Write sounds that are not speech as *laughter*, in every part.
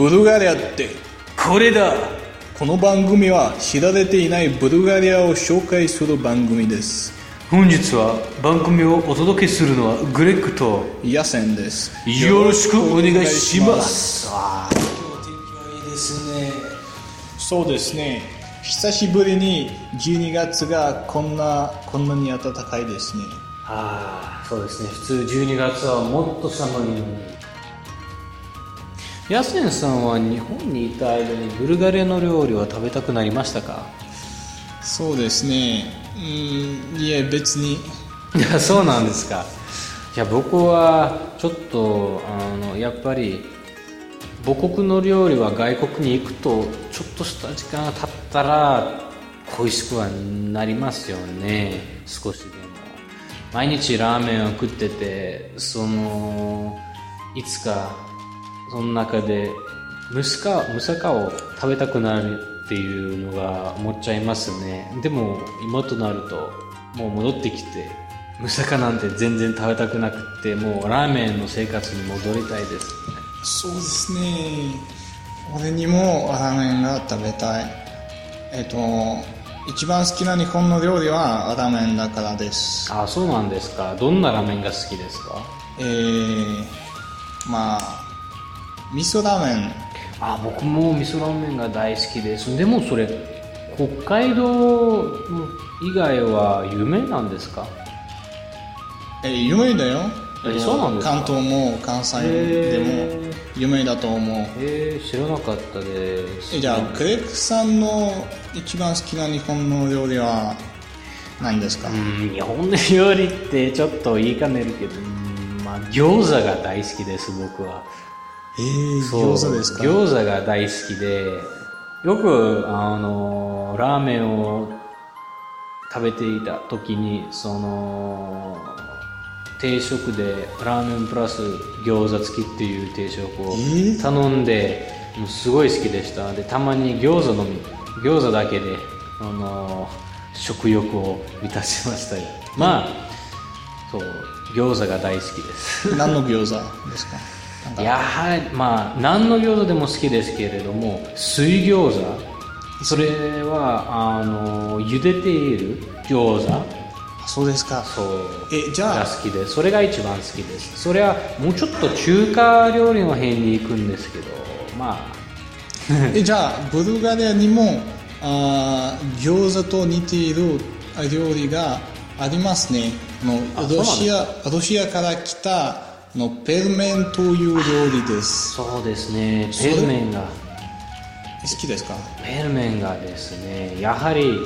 ブルガリアって。これだ。この番組は知られていないブルガリアを紹介する番組です。本日は番組をお届けするのはグレッグとヤセンです。よろしくお願いします。今日天気はいいですねそうですね。久しぶりに12月がこんなこんなに暖かいですね。ああそうですね。普通12月はもっと寒いのにヤセンさんは日本にいた間にブルガリアの料理は食べたくなりましたか？そうですね。うんいえ別に。いやそうなんですか。いや僕はちょっとあのやっぱり母国の料理は外国に行くとちょっとした時間が経ったら恋しくはなりますよね。少しでも。毎日ラーメンを食っててそのいつかその中でムスカムサカを食べたくなるっていうのが思っちゃいますね。でも今となるともう戻ってきてムサカなんて全然食べたくなくってもうラーメンの生活に戻りたいですそうですね。俺にもラーメンが食べたい。えっと一番好きな日本の料理はラーメンだからです。あそうなんですか。どんなラーメンが好きですか？えー、まあ味噌ラーメン。あ僕も味噌ラーメンが大好きです。でもそれ北海道以外は有名なんですか？えー有名だよ。えそうなんですか？関東も関西でも有名だと思う。えー、知らなかったです。えじゃあグレッグさんの一番好きな日本の料理は何ですか、うん日本の料理ってちょっと言いかねるけどうんまあ餃子が大好きです僕はえー、餃子ですか？餃子が大好きでよくあのラーメンを食べていた時にその定食でラーメンプラス餃子付きっていう定食をえー？頼んで、もうすごい好きでした。でたまに餃子のみ餃子だけであの食欲を満たしましたよ。まあそう餃子が大好きです。何の餃子ですか？やはりまあ何の餃子でも好きですけれども水餃子。それはあの茹でている餃子。あそうですか。そう。えじゃあ。が好きでそれが一番好きです。それはもうちょっと中華料理の辺に行くんですけどまあ。*laughs* えじゃあブルガリアにもあー餃子と似ているあ料理がありますね。あのあロシアロシアから来たあのペルメンという料理です。そうですね。ペルメンが。好きですか？ペルメンがですねやはり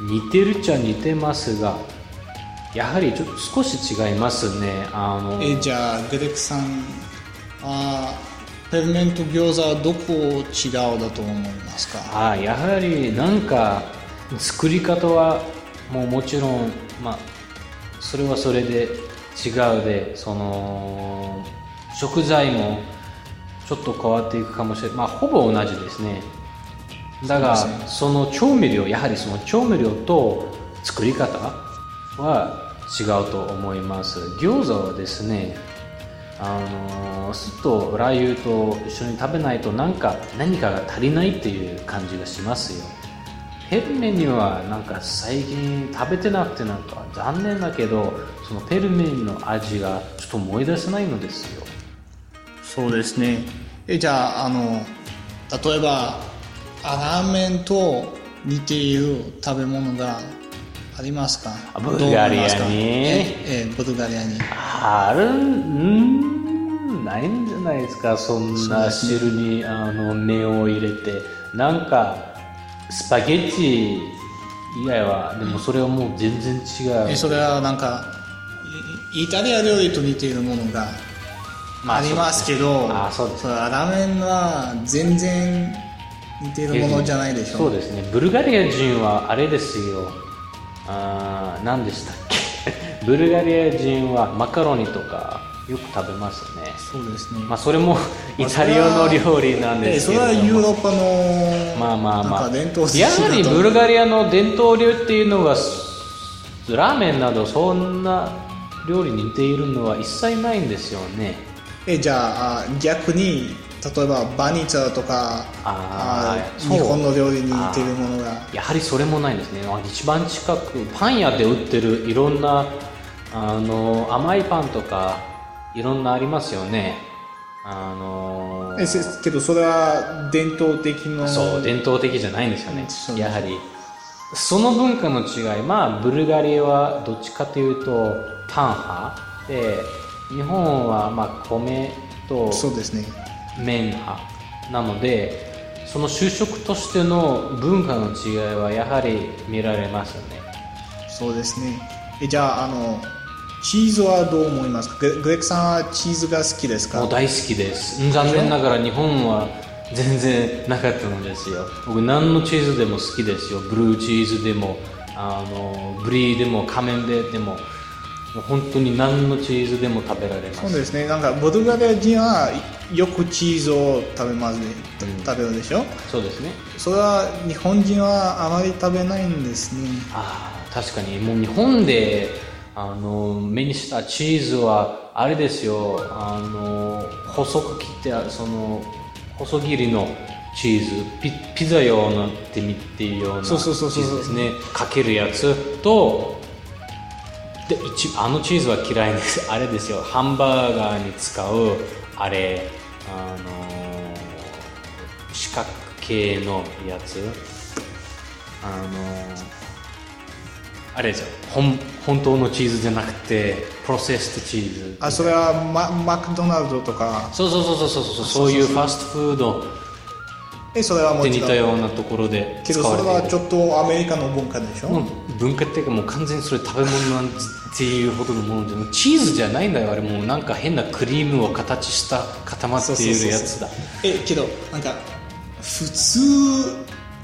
似てるっちゃ似てますがやはりちょっと少し違いますね。あのえじゃあグレッグさんあーペルメンと餃子はどこ違うだと思いますか？あやはりなんか作り方はもうもちろんまあそれはそれで違うでその食材もちょっと変わっていくかもしれない。まあほぼ同じですね。だがその調味料やはりその調味料と作り方は違うと思います。餃子はですねあの酢とラー油と一緒に食べないとなんか何かが足りないっていう感じがしますよペルメンにはなんか最近食べてなくてなんか残念だけどそのペルメンの味がちょっと思い出せないのですよ。そうですね。えじゃああの例えばあラーメンと似ている食べ物がありますか？あブルガリアに。ええブルガリアに。あるんないんじゃないですか？そんな汁にあの麺を入れて。なんかスパゲッティ以外はでもそれはもう全然違う。えそれはなんかイイタリア料理と似ているものがまあありますけど、あそうです。ラーメンは全然似ているものじゃないでしょそうですね。ブルガリア人はあれですよ。あー何でしたっけ？*laughs* ブルガリア人はマカロニとかよく食べますね。そうですね。まあそれもイタリアの料理なんですけえそれはヨーロッパのまあまあまあ。伝統的やはりブルガリアの伝統流っていうのがラーメンなどそんな料理に似ているのは一切ないんですよね。えじゃああ逆に例えばバニチャとかあ日本の料理に似てるものが。やはりそれもないですね。あ一番近くパン屋で売ってるいろんなあの甘いパンとかいろんなありますよね。あのえせけどそれは伝統的のそう伝統的じゃないんですよね。やはりその文化の違いまあブルガリアはどっちかというとパン派。で日本はまあ米とそうですね。麺派。なのでその就職としての文化の違いはやはり見られますよね。そうですね。えじゃああのチーズはどう思いますか？ググレックさんはチーズが好きですか？もう大好きです。うん残念ながら日本は全然なかったのですよ。僕何のチーズでも好きですよ。ブルーチーズでもあのブリーでもカメンベでも。本当に何のチーズでも食べられます。そうですね。なんかブルガリア人はよくチーズを食べますね、食べるでしょ？そうですね。それは日本人はあまり食べないんですね。ああ確かに。もう日本であの目にしたチーズはあれですよ。あの細く切ってその細切りのチーズ。ピピザ用のってみっていうようなチそうそうそうそう。ーズですね。かけるやつとで一あのチーズは嫌いです。*laughs* あれですよ。ハンバーガーに使うあれあの四角形のやつ。あのあれですよ本本当のチーズじゃなくてプロセストチーズ。あそれはママクドナルドとか。そうそうそうそうそうそう。そういうファストフード。えそれはもち似たようなところで使けどそれはちょっとアメリカの文化でしょ、もう文化っていうかもう完全にそれ食べ物なんていうほどのものでもうチーズじゃないんだよあれ。もうなんか変なクリームを形した固まっているやつだ。えけどなんか普通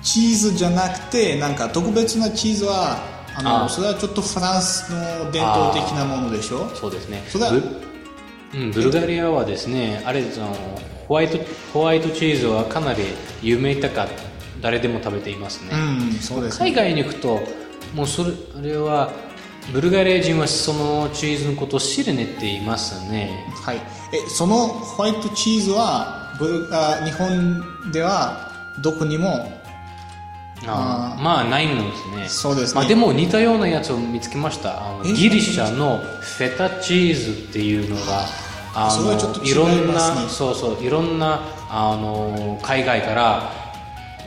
チーズじゃなくてなんか特別なチーズはあのあそれはちょっとフランスの伝統的なものでしょ？そうですね。それはブうん、ブルガリアはですねあれそのホワイトホワイトチーズはかなり有名だから誰でも食べていますね、うんそうですね。海外に行くともうそれあれはブルガリア人はそのチーズのことをシレネって言いますね。はい。えそのホワイトチーズはブルあ日本ではどこにもあーまあないんですね。そうですね。まあ、でも似たようなやつを見つけました。あのえギリシャのフェタチーズっていうのがあそれはちょっと違いろんなそうそういろんなあの海外から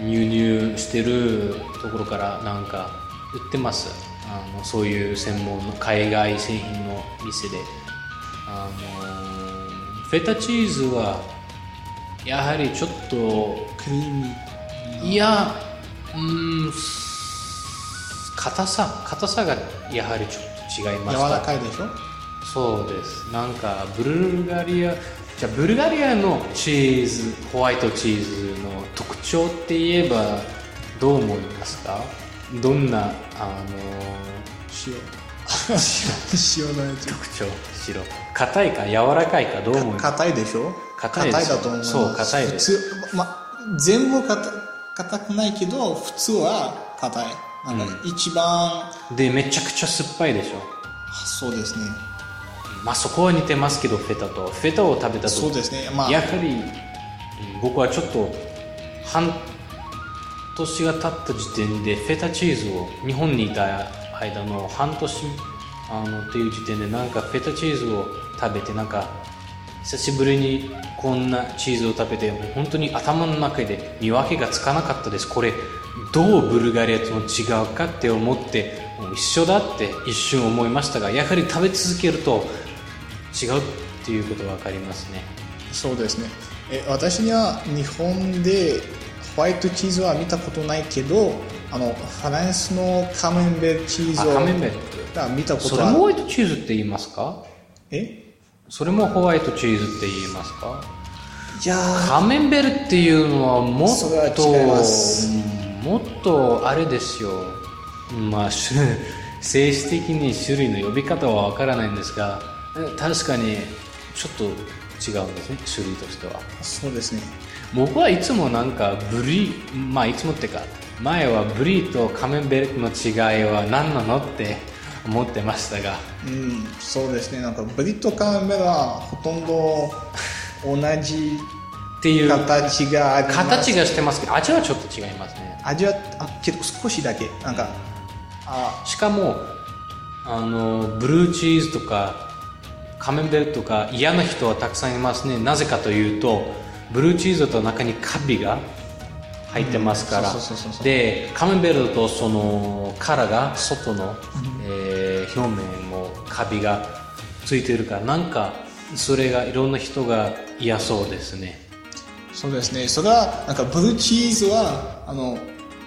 輸入してるところからなんか売ってます。あのそういう専門の海外製品の店で。あのフェタチーズはやはりちょっとクリーミーいやうーん硬さ硬さがやはりちょっと違いま柔した。らかいでしょ？そうです。なんかブルガリアじゃあブルガリアのチーズホワイトチーズの特徴って言えばどう思いますか？どんなあの塩塩。のやつ特徴？白。硬いか柔らかいかどう思います？か硬いでしょ？硬いですだと思います。そう硬いです。普通、ま、全部硬硬くないけど普通は硬い。なんか一番、でめちゃくちゃ酸っぱいでしょ。そうですね。まあそこは似てますけどフェタとフェタを食べたとそうですね。まあ。やはりうん僕はちょっと半年が経った時点でフェタチーズを日本にいた間の半年あのっていう時点でなんかフェタチーズを食べてなんか久しぶりにこんなチーズを食べて本当に頭の中で見分けがつかなかったです。これどうブルガリアとの違うかって思ってもう一緒だって一瞬思いましたがやはり食べ続けると違うっていうことが分かりますね。そうですね。え私には日本でホワイトチーズは見たことないけどあのフランスのカメンベルチーズを見たこそとはれもホワイトチーズって言いますか？え？それもホワイトチーズって言いますか？いやーカメンベルっていうのはもっともっとあれですよ。まあ種政治的に種類の呼び方はわからないんですがえ確かにちょっと違うんですね種類としては。そうですね。僕はいつもなんかブリまあいつもってか前はブリとカメンベルクの違いは何なのって思ってましたが。うんそうですね。なんかブリとカメンベルはほとんど同じていう形があ形がしてますけど味はちょっと違いますね。味はあけど少しだけ。なんかあしかもあのブルーチーズとかカメンベールとか嫌な人はたくさんいますね。なぜかというとブルーチーズだと中にカビが入ってますから、でカメンベールだとその殻が外の、えー表面もカビがついてるからなんかそれがいろんな人が嫌そうですね。そうですね。それはなんかブルーチーズはあの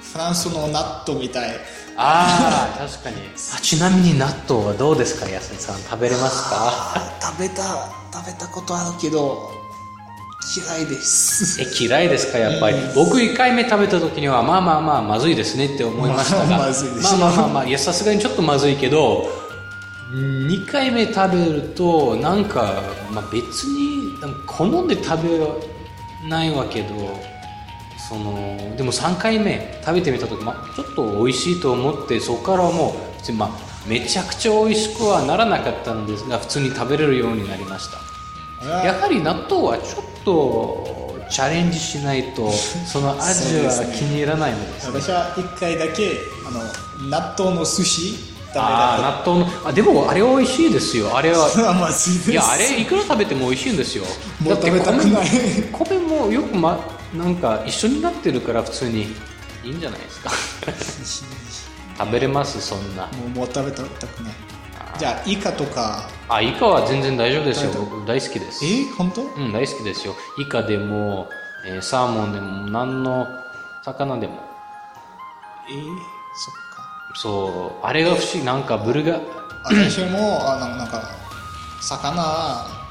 フランスの納豆みたい。ああ確かに。あちなみに納豆はどうですか安井さん。食べれますか？あ食べた食べたことあるけど嫌いです。え嫌いですかやっぱり、僕1回目食べた時にはまあまあまあまずいですねって思いましたが。まあまずいでしょまあまあまあ。まあいやさすがにちょっとまずいけど2回目食べるとなんか、まあ、別に好んで食べないわけどそのでも3回目食べてみた時、まあ、ちょっと美味しいと思ってそこからはもうまあめちゃくちゃ美味しくはならなかったんですが普通に食べれるようになりました。やはり納豆はちょっとチャレンジしないとその味は気に入らないのです私は一回だけあの納豆の寿司あ納豆のあでもあれは美味しいですよ。あれは *laughs* まずいやあれいくら食べても美味しいんですよ。もう食べたくない。米米もよく、ま、なんか一緒になってるから普通に。いいんじゃないですか。食べれますそんな。もうもう食べたくないじゃあイカとか。あイカは全然大丈夫ですよ。僕大好きです。え本当？うん大好きですよ。イカでも、えーサーモンでも何の魚でも。えー、そっか。そうあれが不思議。なんかブルガ私もあのなんか魚。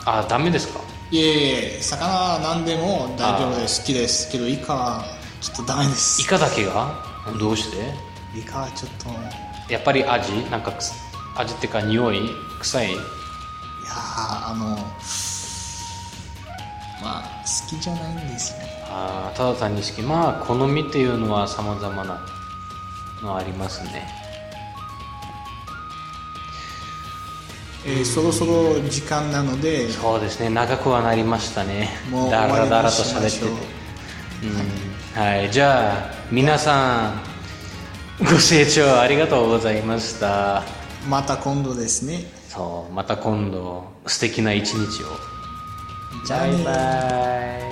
あダメですか？いえいえ魚は何でも大丈夫です。好きです。けどイカはちょっとダメです。イカだけが？どうして？イカはちょっと。いやっぱり味？なんか味っていうか匂い臭い？やーあのまあ好きじゃないんですよあーただ単に好き。まあ好みっていうのは様々なのありますね。えーそろそろ時間なのでそうですね。長くはなりましたね。もうだらだらと喋ってて。ううん。はい。じゃあ皆さんご清聴ありがとうございましたまた今度ですね。そうまた今度素敵な一日を。じゃあね。バイバイ